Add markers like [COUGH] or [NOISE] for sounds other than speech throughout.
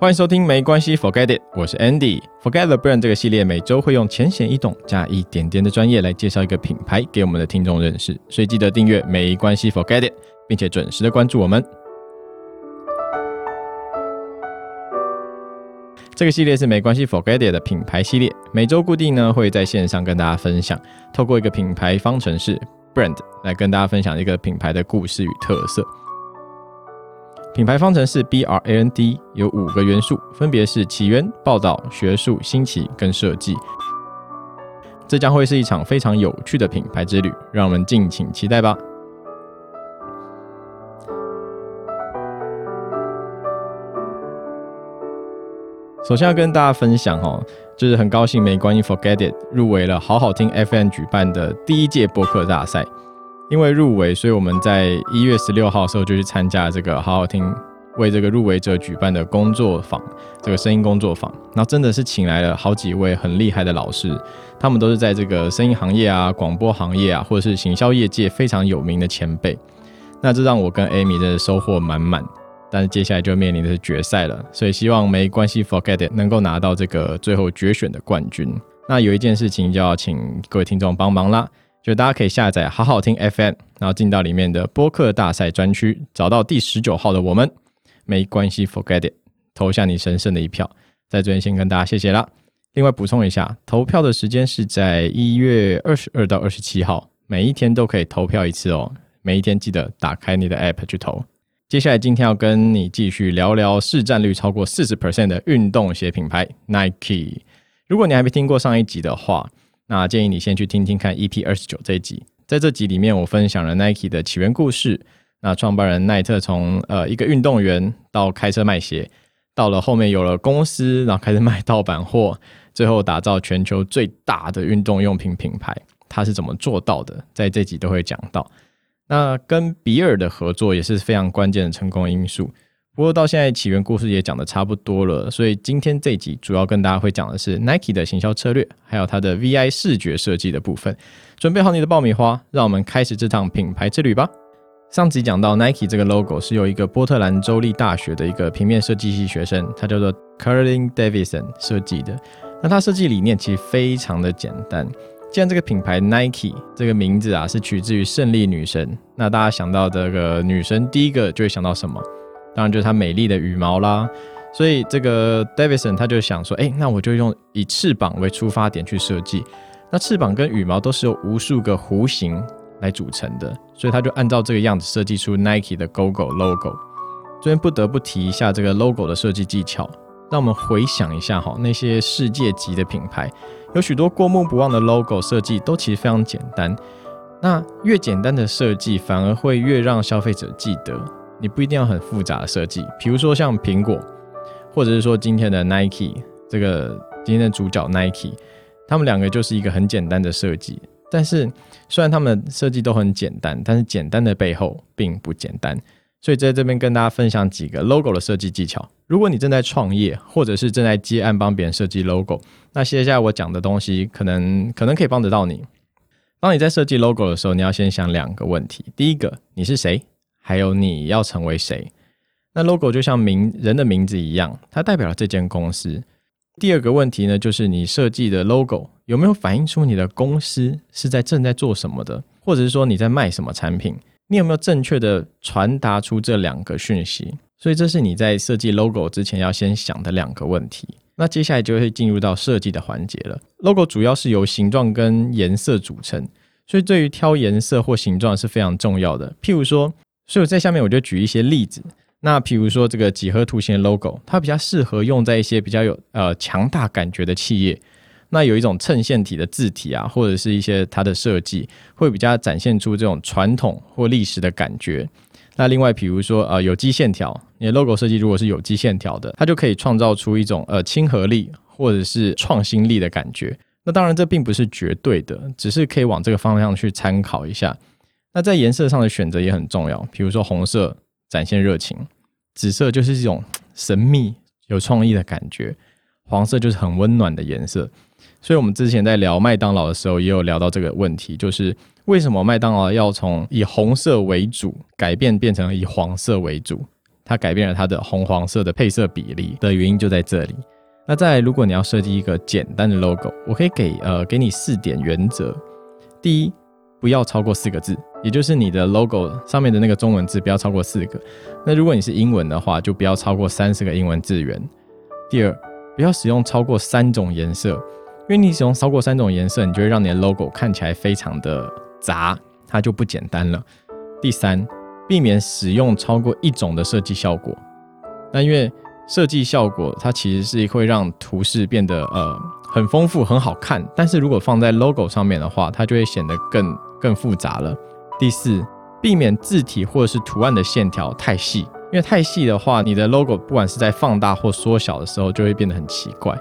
欢迎收听没关系，Forget it，我是 Andy。Forget the brand 这个系列每周会用浅显易懂加一点点的专业来介绍一个品牌给我们的听众认识，所以记得订阅没关系，Forget it，并且准时的关注我们。这个系列是没关系，Forget it 的品牌系列，每周固定呢会在线上跟大家分享，透过一个品牌方程式 brand 来跟大家分享一个品牌的故事与特色。品牌方程式 B R A N D 有五个元素，分别是起源、报道、学术、新奇跟设计。这将会是一场非常有趣的品牌之旅，让我们敬请期待吧。首先要跟大家分享哦，就是很高兴没关系，Forget It 入围了好好听 FM 举办的第一届播客大赛。因为入围，所以我们在一月十六号的时候就去参加这个好好听为这个入围者举办的工作坊，这个声音工作坊。那真的是请来了好几位很厉害的老师，他们都是在这个声音行业啊、广播行业啊，或者是行销业界非常有名的前辈。那这让我跟 Amy 真的收获满满。但是接下来就面临的是决赛了，所以希望没关系，Forget it 能够拿到这个最后决选的冠军。那有一件事情就要请各位听众帮忙啦。就大家可以下载好好听 FM，然后进到里面的播客大赛专区，找到第十九号的我们，没关系，Forget it，投下你神圣的一票。在这边先跟大家谢谢啦。另外补充一下，投票的时间是在一月二十二到二十七号，每一天都可以投票一次哦。每一天记得打开你的 App 去投。接下来今天要跟你继续聊聊市占率超过四十 percent 的运动鞋品牌 Nike。如果你还没听过上一集的话，那建议你先去听听看 EP 二十九这一集，在这集里面，我分享了 Nike 的起源故事。那创办人奈特从呃一个运动员到开车卖鞋，到了后面有了公司，然后开始卖盗版货，最后打造全球最大的运动用品品牌，他是怎么做到的？在这集都会讲到。那跟比尔的合作也是非常关键的成功因素。不过到现在起源故事也讲的差不多了，所以今天这集主要跟大家会讲的是 Nike 的行销策略，还有它的 VI 视觉设计的部分。准备好你的爆米花，让我们开始这趟品牌之旅吧。上集讲到 Nike 这个 logo 是由一个波特兰州立大学的一个平面设计系学生，他叫做 Carlin Davidson 设计的。那他设计理念其实非常的简单。既然这个品牌 Nike 这个名字啊是取自于胜利女神，那大家想到这个女神第一个就会想到什么？当然就是它美丽的羽毛啦，所以这个 Davidson 他就想说，哎，那我就用以翅膀为出发点去设计。那翅膀跟羽毛都是由无数个弧形来组成的，所以他就按照这个样子设计出 Nike 的 GoGo logo。这边不得不提一下这个 logo 的设计技巧，让我们回想一下哈，那些世界级的品牌，有许多过目不忘的 logo 设计都其实非常简单。那越简单的设计，反而会越让消费者记得。你不一定要很复杂的设计，比如说像苹果，或者是说今天的 Nike 这个今天的主角 Nike，他们两个就是一个很简单的设计。但是虽然他们设计都很简单，但是简单的背后并不简单。所以在这边跟大家分享几个 logo 的设计技巧。如果你正在创业，或者是正在接案帮别人设计 logo，那接下来我讲的东西可能可能可以帮得到你。当你在设计 logo 的时候，你要先想两个问题：第一个，你是谁？还有你要成为谁？那 logo 就像名人的名字一样，它代表了这间公司。第二个问题呢，就是你设计的 logo 有没有反映出你的公司是在正在做什么的，或者是说你在卖什么产品？你有没有正确的传达出这两个讯息？所以这是你在设计 logo 之前要先想的两个问题。那接下来就会进入到设计的环节了。logo 主要是由形状跟颜色组成，所以对于挑颜色或形状是非常重要的。譬如说。所以在下面我就举一些例子，那比如说这个几何图形的 logo，它比较适合用在一些比较有呃强大感觉的企业，那有一种衬线体的字体啊，或者是一些它的设计会比较展现出这种传统或历史的感觉。那另外比如说呃有机线条，你的 logo 设计如果是有机线条的，它就可以创造出一种呃亲和力或者是创新力的感觉。那当然这并不是绝对的，只是可以往这个方向去参考一下。那在颜色上的选择也很重要，比如说红色展现热情，紫色就是一种神秘有创意的感觉，黄色就是很温暖的颜色。所以，我们之前在聊麦当劳的时候，也有聊到这个问题，就是为什么麦当劳要从以红色为主改变变成以黄色为主？它改变了它的红黄色的配色比例的原因就在这里。那在如果你要设计一个简单的 logo，我可以给呃给你四点原则。第一，不要超过四个字，也就是你的 logo 上面的那个中文字不要超过四个。那如果你是英文的话，就不要超过三十个英文字元。第二，不要使用超过三种颜色，因为你使用超过三种颜色，你就会让你的 logo 看起来非常的杂，它就不简单了。第三，避免使用超过一种的设计效果。那因为设计效果它其实是会让图示变得呃很丰富很好看，但是如果放在 logo 上面的话，它就会显得更更复杂了。第四，避免字体或者是图案的线条太细，因为太细的话，你的 logo 不管是在放大或缩小的时候，就会变得很奇怪。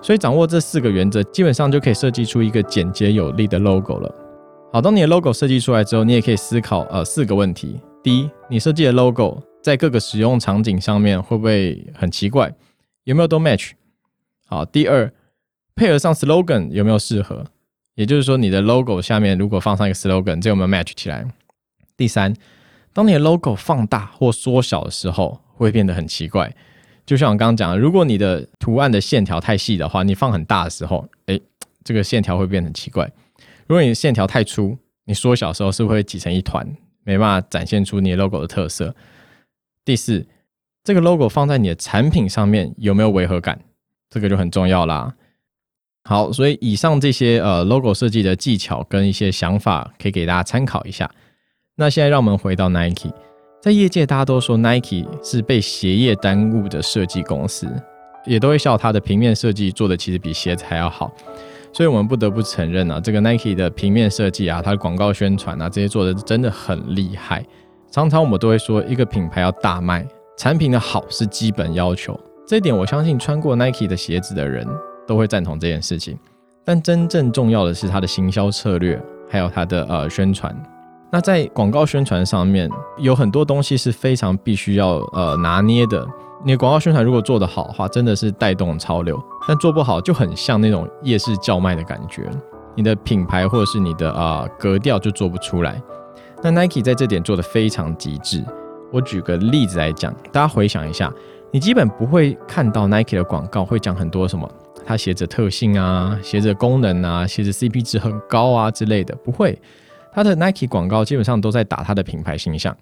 所以掌握这四个原则，基本上就可以设计出一个简洁有力的 logo 了。好，当你的 logo 设计出来之后，你也可以思考呃四个问题。第一，你设计的 logo 在各个使用场景上面会不会很奇怪？有没有都 match？好，第二，配合上 slogan 有没有适合？也就是说，你的 logo 下面如果放上一个 slogan，这有没有 match 起来？第三，当你的 logo 放大或缩小的时候，会变得很奇怪。就像我刚刚讲的，如果你的图案的线条太细的话，你放很大的时候，哎，这个线条会变得很奇怪。如果你线条太粗，你缩小的时候是不是会挤成一团，没办法展现出你 logo 的特色？第四，这个 logo 放在你的产品上面有没有违和感？这个就很重要啦。好，所以以上这些呃 logo 设计的技巧跟一些想法，可以给大家参考一下。那现在让我们回到 Nike，在业界大家都说 Nike 是被鞋业耽误的设计公司，也都会笑它的平面设计做的其实比鞋子还要好。所以我们不得不承认啊，这个 Nike 的平面设计啊，它的广告宣传啊，这些做的真的很厉害。常常我们都会说，一个品牌要大卖，产品的好是基本要求。这一点我相信穿过 Nike 的鞋子的人。都会赞同这件事情，但真正重要的是它的行销策略，还有它的呃宣传。那在广告宣传上面，有很多东西是非常必须要呃拿捏的。你的广告宣传如果做得好的话，真的是带动潮流；但做不好，就很像那种夜市叫卖的感觉，你的品牌或者是你的啊格调就做不出来。那 Nike 在这点做的非常极致。我举个例子来讲，大家回想一下，你基本不会看到 Nike 的广告会讲很多什么。它鞋子特性啊，鞋子功能啊，鞋子 CP 值很高啊之类的，不会。它的 Nike 广告基本上都在打它的品牌形象，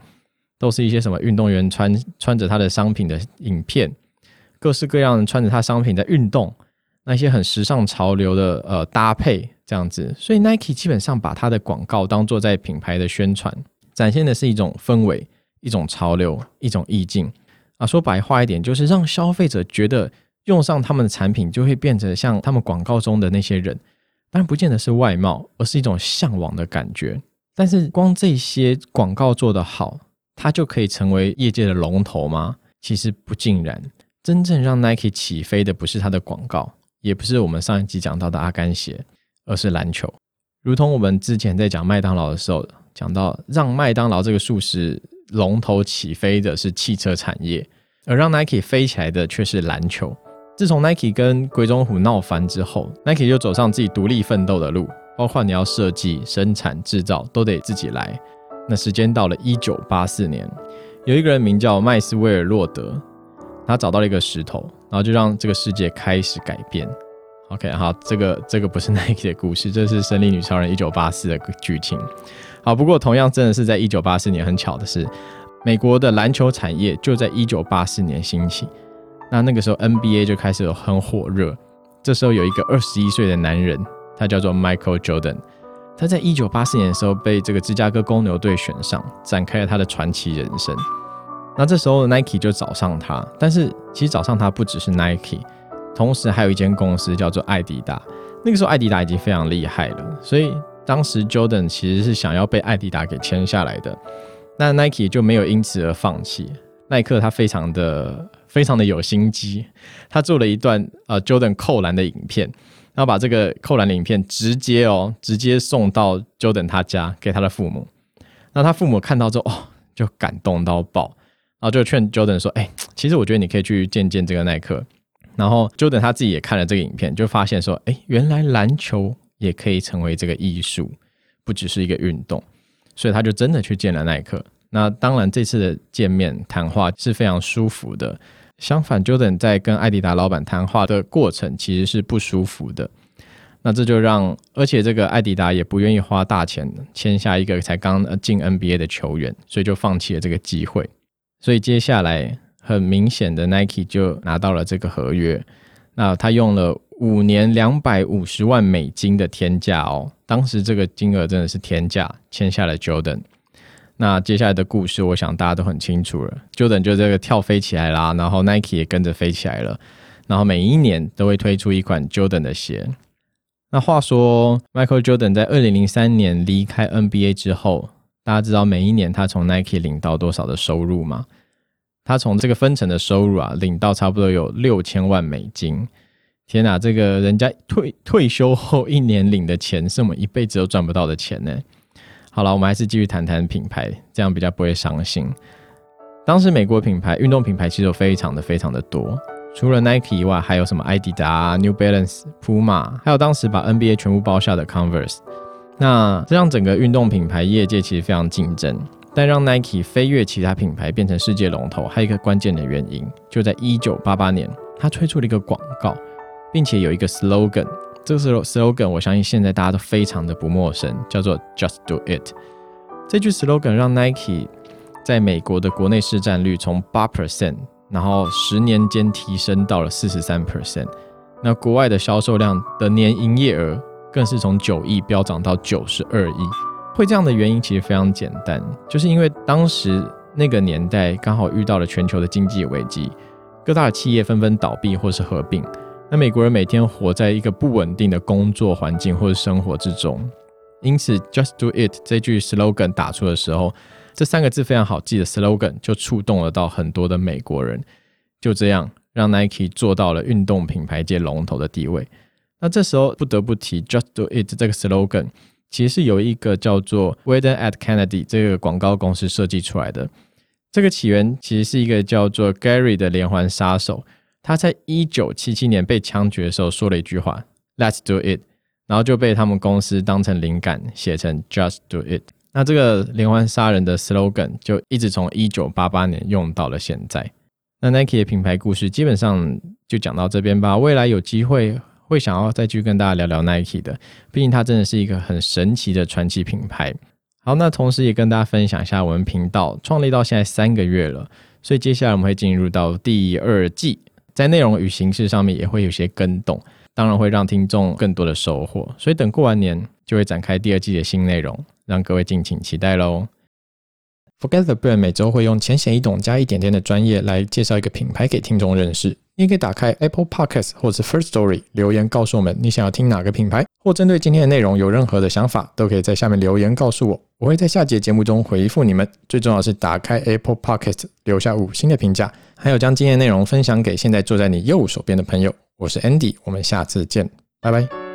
都是一些什么运动员穿穿着它的商品的影片，各式各样穿着它商品在运动，那些很时尚潮流的呃搭配这样子。所以 Nike 基本上把它的广告当做在品牌的宣传，展现的是一种氛围、一种潮流、一种意境啊。说白话一点，就是让消费者觉得。用上他们的产品，就会变成像他们广告中的那些人，当然不见得是外貌，而是一种向往的感觉。但是光这些广告做得好，它就可以成为业界的龙头吗？其实不尽然。真正让 Nike 起飞的，不是它的广告，也不是我们上一集讲到的阿甘鞋，而是篮球。如同我们之前在讲麦当劳的时候，讲到让麦当劳这个素食龙头起飞的是汽车产业，而让 Nike 飞起来的却是篮球。自从 Nike 跟鬼冢虎闹翻之后，Nike 就走上自己独立奋斗的路，包括你要设计、生产、制造都得自己来。那时间到了一九八四年，有一个人名叫麦斯威尔洛德，他找到了一个石头，然后就让这个世界开始改变。OK，好，这个这个不是 [LAUGHS] Nike 的故事，这是《神力女超人》一九八四的剧情。好，不过同样真的是在一九八四年，很巧的是，美国的篮球产业就在一九八四年兴起。那那个时候 NBA 就开始很火热，这时候有一个二十一岁的男人，他叫做 Michael Jordan，他在一九八四年的时候被这个芝加哥公牛队选上，展开了他的传奇人生。那这时候 Nike 就找上他，但是其实找上他不只是 Nike，同时还有一间公司叫做艾迪达。那个时候艾迪达已经非常厉害了，所以当时 Jordan 其实是想要被艾迪达给签下来的，那 Nike 就没有因此而放弃。耐克他非常的。非常的有心机，他做了一段呃 Jordan 扣篮的影片，然后把这个扣篮的影片直接哦直接送到 Jordan 他家给他的父母，那他父母看到之后哦就感动到爆，然后就劝 Jordan 说，哎，其实我觉得你可以去见见这个耐克，然后 Jordan 他自己也看了这个影片，就发现说，哎，原来篮球也可以成为这个艺术，不只是一个运动，所以他就真的去见了耐克。那当然，这次的见面谈话是非常舒服的。相反，Jordan 在跟艾迪达老板谈话的过程其实是不舒服的。那这就让，而且这个艾迪达也不愿意花大钱签下一个才刚进 NBA 的球员，所以就放弃了这个机会。所以接下来很明显的 Nike 就拿到了这个合约。那他用了五年两百五十万美金的天价哦，当时这个金额真的是天价，签下了 Jordan。那接下来的故事，我想大家都很清楚了。Jordan 就这个跳飞起来啦，然后 Nike 也跟着飞起来了，然后每一年都会推出一款 Jordan 的鞋。那话说，Michael Jordan 在二零零三年离开 NBA 之后，大家知道每一年他从 Nike 领到多少的收入吗？他从这个分成的收入啊，领到差不多有六千万美金。天哪，这个人家退退休后一年领的钱，是我们一辈子都赚不到的钱呢。好了，我们还是继续谈谈品牌，这样比较不会伤心。当时美国品牌运动品牌其实有非常的非常的多，除了 Nike 以外，还有什么 Adidas、New Balance、Puma，还有当时把 NBA 全部包下的 Converse。那这让整个运动品牌业界其实非常竞争。但让 Nike 飞跃其他品牌变成世界龙头，还有一个关键的原因，就在一九八八年，他推出了一个广告，并且有一个 slogan。这个 slogan 我相信现在大家都非常的不陌生，叫做 Just Do It。这句 slogan 让 Nike 在美国的国内市占率从八 percent，然后十年间提升到了四十三 percent。那国外的销售量的年营业额更是从九亿飙涨到九十二亿。会这样的原因其实非常简单，就是因为当时那个年代刚好遇到了全球的经济危机，各大企业纷纷倒闭或是合并，那美国人每天活在一个不稳定的工作环境或者生活之中，因此 “Just Do It” 这句 slogan 打出的时候，这三个字非常好记的 slogan 就触动了到很多的美国人，就这样让 Nike 做到了运动品牌界龙头的地位。那这时候不得不提 “Just Do It” 这个 slogan。其实是有一个叫做 Weather at Kennedy 这个广告公司设计出来的。这个起源其实是一个叫做 Gary 的连环杀手，他在一九七七年被枪决的时候说了一句话 “Let's do it”，然后就被他们公司当成灵感写成 “Just do it”。那这个连环杀人的 slogan 就一直从一九八八年用到了现在。那 Nike 的品牌故事基本上就讲到这边吧。未来有机会。会想要再去跟大家聊聊 Nike 的，毕竟它真的是一个很神奇的传奇品牌。好，那同时也跟大家分享一下，我们频道创立到现在三个月了，所以接下来我们会进入到第二季，在内容与形式上面也会有些更动，当然会让听众更多的收获。所以等过完年就会展开第二季的新内容，让各位敬请期待喽。Forget the brand 每周会用浅显易懂加一点点的专业来介绍一个品牌给听众认识。你可以打开 Apple Podcast 或者是 First Story 留言告诉我们你想要听哪个品牌，或针对今天的内容有任何的想法，都可以在下面留言告诉我，我会在下节节目中回复你们。最重要是打开 Apple Podcast 留下五星的评价，还有将今天内容分享给现在坐在你右手边的朋友。我是 Andy，我们下次见，拜拜。